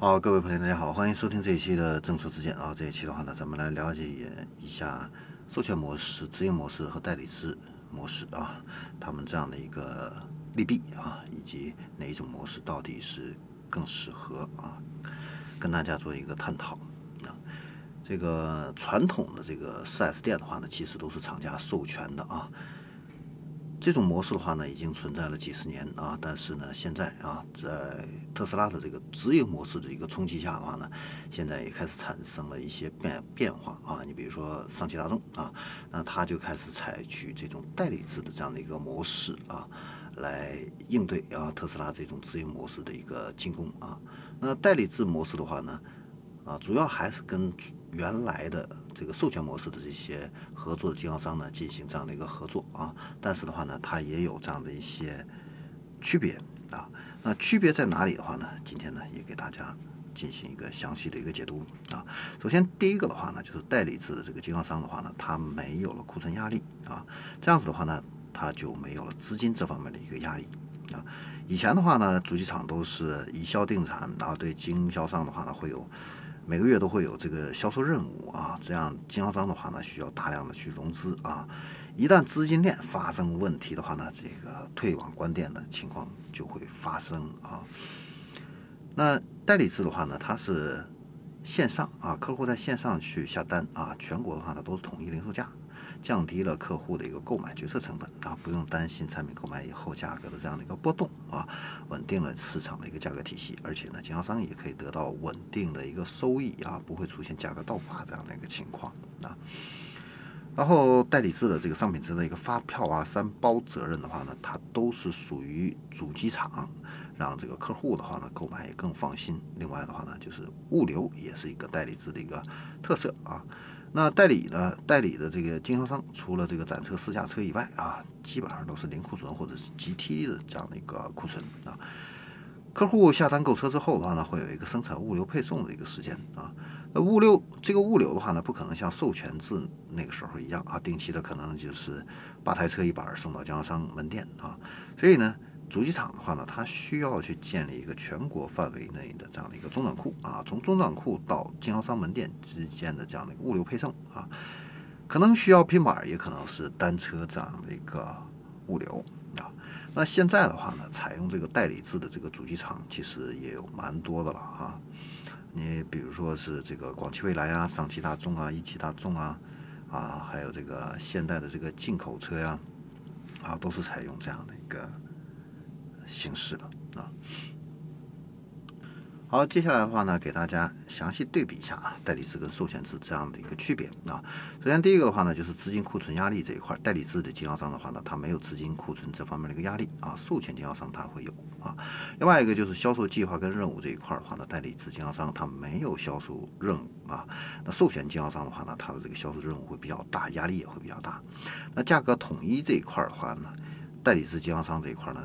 好，各位朋友，大家好，欢迎收听这一期的正说之见啊。这一期的话呢，咱们来了解一下授权模式、直营模式和代理制模式啊，他们这样的一个利弊啊，以及哪一种模式到底是更适合啊，跟大家做一个探讨啊。这个传统的这个 4S 店的话呢，其实都是厂家授权的啊。这种模式的话呢，已经存在了几十年啊，但是呢，现在啊，在特斯拉的这个直营模式的一个冲击下的话呢，现在也开始产生了一些变变化啊。你比如说上汽大众啊，那它就开始采取这种代理制的这样的一个模式啊，来应对啊特斯拉这种直营模式的一个进攻啊。那代理制模式的话呢，啊，主要还是跟原来的这个授权模式的这些合作的经销商呢进行这样的一个合作啊，但是的话呢，它也有这样的一些区别啊。那区别在哪里的话呢？今天呢也给大家进行一个详细的一个解读啊。首先第一个的话呢，就是代理制的这个经销商的话呢，它没有了库存压力啊，这样子的话呢，它就没有了资金这方面的一个压力啊。以前的话呢，主机厂都是以销定产，然后对经销商的话呢会有。每个月都会有这个销售任务啊，这样经销商的话呢，需要大量的去融资啊。一旦资金链发生问题的话呢，这个退网关店的情况就会发生啊。那代理制的话呢，它是线上啊，客户在线上去下单啊，全国的话呢都是统一零售价。降低了客户的一个购买决策成本啊，不用担心产品购买以后价格的这样的一个波动啊，稳定了市场的一个价格体系，而且呢，经销商也可以得到稳定的一个收益啊，不会出现价格倒挂这样的一个情况啊。然后代理制的这个商品值的一个发票啊、三包责任的话呢，它都是属于主机厂，让这个客户的话呢购买也更放心。另外的话呢，就是物流也是一个代理制的一个特色啊。那代理呢？代理的这个经销商，除了这个展车试驾车以外啊，基本上都是零库存或者是 GT 的这样的一个库存啊。客户下单购车之后的话呢，会有一个生产、物流、配送的一个时间啊。那物流这个物流的话呢，不可能像授权制那个时候一样啊，定期的可能就是八台车一板送到经销商门店啊。所以呢。主机厂的话呢，它需要去建立一个全国范围内的这样的一个中转库啊，从中转库到经销商门店之间的这样的一个物流配送啊，可能需要拼板，也可能是单车这样的一个物流。那现在的话呢，采用这个代理制的这个主机厂其实也有蛮多的了哈。你比如说是这个广汽未来啊、上汽大众啊、一汽大众啊，啊，还有这个现代的这个进口车呀，啊，都是采用这样的一个。形式的啊。好，接下来的话呢，给大家详细对比一下啊，代理制跟授权制这样的一个区别啊。首先第一个的话呢，就是资金库存压力这一块，代理制的经销商的话呢，它没有资金库存这方面的一个压力啊，授权经销商它会有啊。另外一个就是销售计划跟任务这一块的话呢，代理制经销商它没有销售任务啊，那授权经销商的话呢，它的这个销售任务会比较大，压力也会比较大。那价格统一这一块的话呢，代理制经销商这一块呢。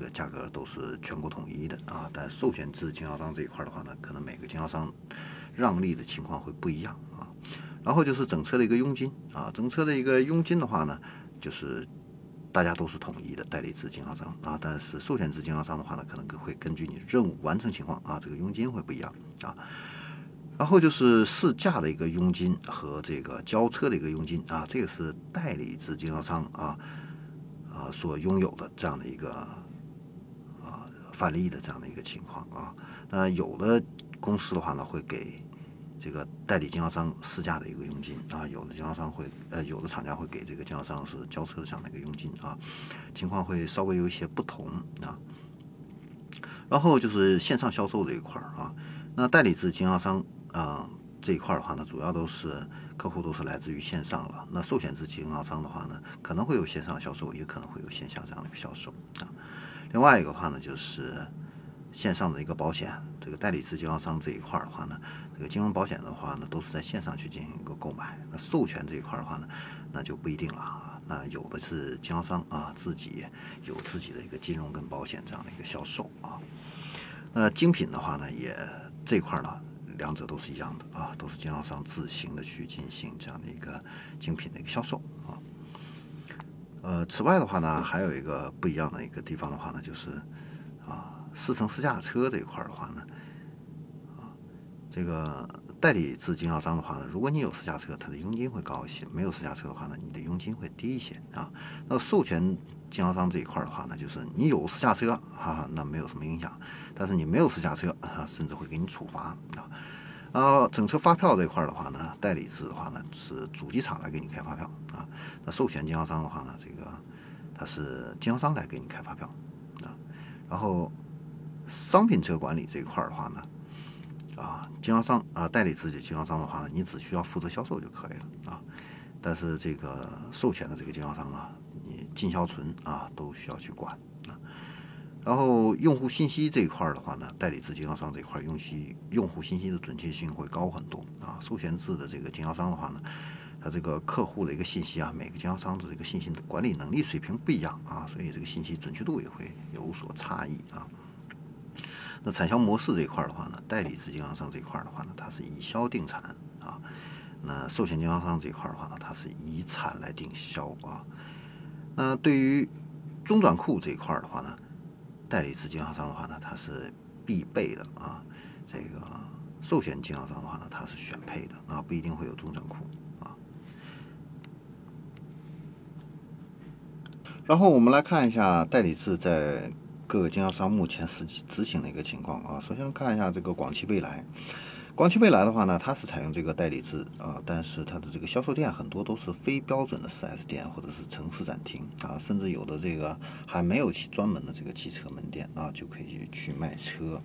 这个价格都是全国统一的啊，但授权制经销商这一块的话呢，可能每个经销商让利的情况会不一样啊。然后就是整车的一个佣金啊，整车的一个佣金的话呢，就是大家都是统一的代理制经销商啊，但是授权制经销商的话呢，可能会根据你任务完成情况啊，这个佣金会不一样啊。然后就是试驾的一个佣金和这个交车的一个佣金啊，这个是代理制经销商啊啊所拥有的这样的一个。返利的这样的一个情况啊，那有的公司的话呢，会给这个代理经销商试驾的一个佣金啊，有的经销商会呃，有的厂家会给这个经销商是交车的这样的一个佣金啊，情况会稍微有一些不同啊。然后就是线上销售这一块儿啊，那代理制经销商啊这一块的话呢，主要都是客户都是来自于线上了，那授权制经销商的话呢，可能会有线上销售，也可能会有线下这样的一个销售。另外一个话呢，就是线上的一个保险，这个代理制经销商这一块的话呢，这个金融保险的话呢，都是在线上去进行一个购买。那授权这一块的话呢，那就不一定了啊。那有的是经销商啊自己有自己的一个金融跟保险这样的一个销售啊。那精品的话呢，也这块呢，两者都是一样的啊，都是经销商自行的去进行这样的一个精品的一个销售啊。呃，此外的话呢，还有一个不一样的一个地方的话呢，就是啊，试乘试驾车这一块的话呢，啊这个代理制经销商的话呢，如果你有私家车，它的佣金会高一些；没有私家车的话呢，你的佣金会低一些啊。那授权经销商这一块的话呢，就是你有私家车，哈哈，那没有什么影响；但是你没有私家车，啊，甚至会给你处罚啊。然后，整车发票这一块的话呢，代理制的话呢，是主机厂来给你开发票啊。那授权经销商的话呢，这个它是经销商来给你开发票啊。然后商品车管理这一块的话呢。啊，经销商啊，代理自己经销商的话呢，你只需要负责销售就可以了啊。但是这个授权的这个经销商啊，你进销存啊都需要去管。然后用户信息这一块的话呢，代理制经销商这一块用息用户信息的准确性会高很多啊。授权制的这个经销商的话呢，它这个客户的一个信息啊，每个经销商的这个信息的管理能力水平不一样啊，所以这个信息准确度也会有所差异啊。那产销模式这一块的话呢，代理制经销商这一块的话呢，它是以销定产啊。那授权经销商这一块的话呢，它是以产来定销啊。那对于中转库这一块的话呢，代理制经销商的话呢，它是必备的啊。这个寿险经销商的话呢，它是选配的啊，不一定会有中转库啊。然后我们来看一下代理制在。各个经销商目前实际执行的一个情况啊，首先看一下这个广汽未来。广汽未来的话呢，它是采用这个代理制啊，但是它的这个销售店很多都是非标准的 4S 店或者是城市展厅啊，甚至有的这个还没有专门的这个汽车门店啊，就可以去卖车。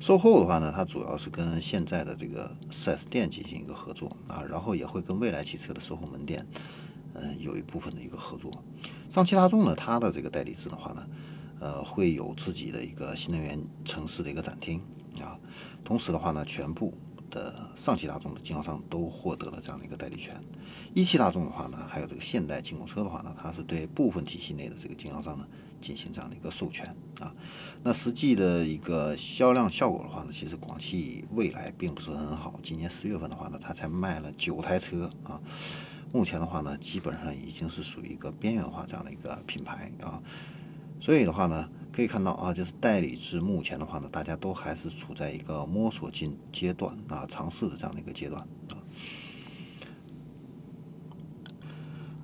售后的话呢，它主要是跟现在的这个 4S 店进行一个合作啊，然后也会跟未来汽车的售后门店嗯有一部分的一个合作。上汽大众呢，它的这个代理制的话呢。呃，会有自己的一个新能源城市的一个展厅啊，同时的话呢，全部的上汽大众的经销商都获得了这样的一个代理权。一汽大众的话呢，还有这个现代进口车的话呢，它是对部分体系内的这个经销商呢进行这样的一个授权啊。那实际的一个销量效果的话呢，其实广汽未来并不是很好。今年十月份的话呢，它才卖了九台车啊。目前的话呢，基本上已经是属于一个边缘化这样的一个品牌啊。所以的话呢，可以看到啊，就是代理制目前的话呢，大家都还是处在一个摸索进阶段啊，尝试的这样的一个阶段啊。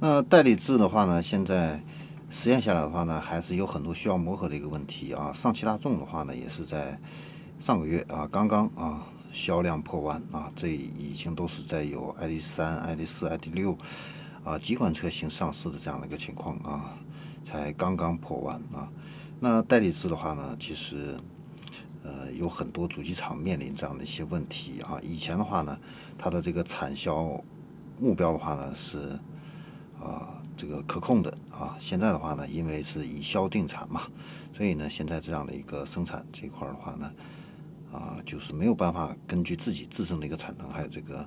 那代理制的话呢，现在实验下来的话呢，还是有很多需要磨合的一个问题啊。上汽大众的话呢，也是在上个月啊，刚刚啊销量破万啊，这已经都是在有 ID 三、ID 四、ID 六啊几款车型上市的这样的一个情况啊。才刚刚破万啊！那代理制的话呢，其实呃有很多主机厂面临这样的一些问题啊。以前的话呢，它的这个产销目标的话呢是啊这个可控的啊。现在的话呢，因为是以销定产嘛，所以呢，现在这样的一个生产这块的话呢啊，就是没有办法根据自己自身的一个产能还有这个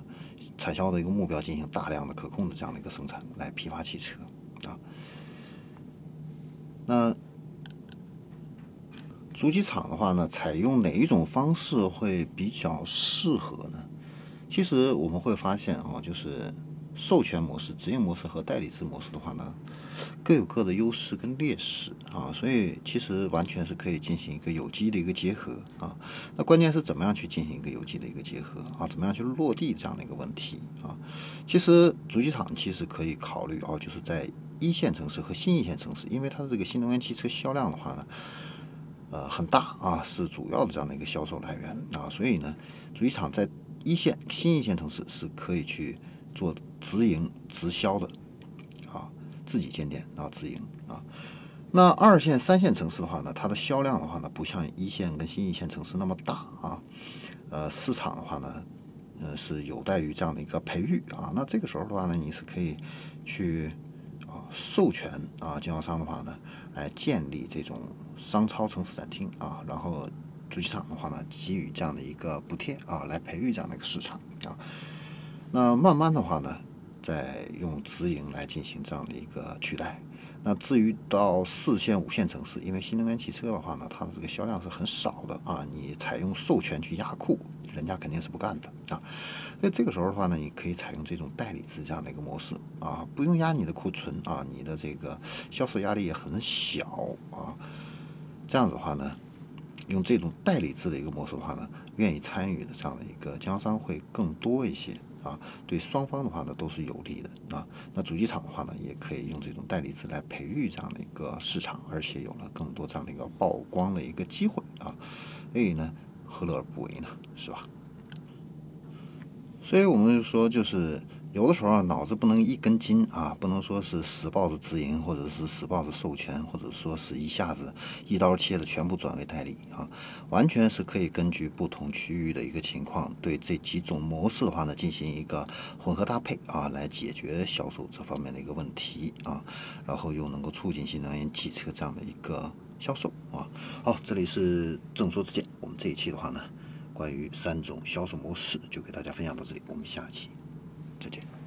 产销的一个目标进行大量的可控的这样的一个生产来批发汽车啊。那主机厂的话呢，采用哪一种方式会比较适合呢？其实我们会发现啊，就是授权模式、直营模式和代理制模式的话呢，各有各的优势跟劣势啊，所以其实完全是可以进行一个有机的一个结合啊。那关键是怎么样去进行一个有机的一个结合啊？怎么样去落地这样的一个问题啊？其实主机厂其实可以考虑啊，就是在。一线城市和新一线城市，因为它的这个新能源汽车销量的话呢，呃很大啊，是主要的这样的一个销售来源啊，所以呢，主机厂在一线、新一线城市是可以去做直营直销的啊，自己建店啊，直营啊。那二线、三线城市的话呢，它的销量的话呢，不像一线跟新一线城市那么大啊，呃，市场的话呢，呃，是有待于这样的一个培育啊。那这个时候的话呢，你是可以去。授权啊，经销商的话呢，来建立这种商超城市展厅啊，然后主机厂的话呢，给予这样的一个补贴啊，来培育这样的一个市场啊。那慢慢的话呢，再用直营来进行这样的一个取代。那至于到四线、五线城市，因为新能源汽车的话呢，它的这个销量是很少的啊，你采用授权去压库。人家肯定是不干的啊，那这个时候的话呢，你可以采用这种代理制这样的一个模式啊，不用压你的库存啊，你的这个销售压力也很小啊，这样子的话呢，用这种代理制的一个模式的话呢，愿意参与的这样的一个经销商会更多一些啊，对双方的话呢都是有利的啊。那主机厂的话呢，也可以用这种代理制来培育这样的一个市场，而且有了更多这样的一个曝光的一个机会啊。所以呢，何乐而不为呢？是吧？所以我们就说，就是有的时候啊，脑子不能一根筋啊，不能说是死抱着直营，或者是死抱着授权，或者说是一下子一刀切的全部转为代理啊，完全是可以根据不同区域的一个情况，对这几种模式的话呢，进行一个混合搭配啊，来解决销售这方面的一个问题啊，然后又能够促进新能源汽车这样的一个销售啊。好，这里是正说之见，我们这一期的话呢。关于三种销售模式，就给大家分享到这里。我们下期再见。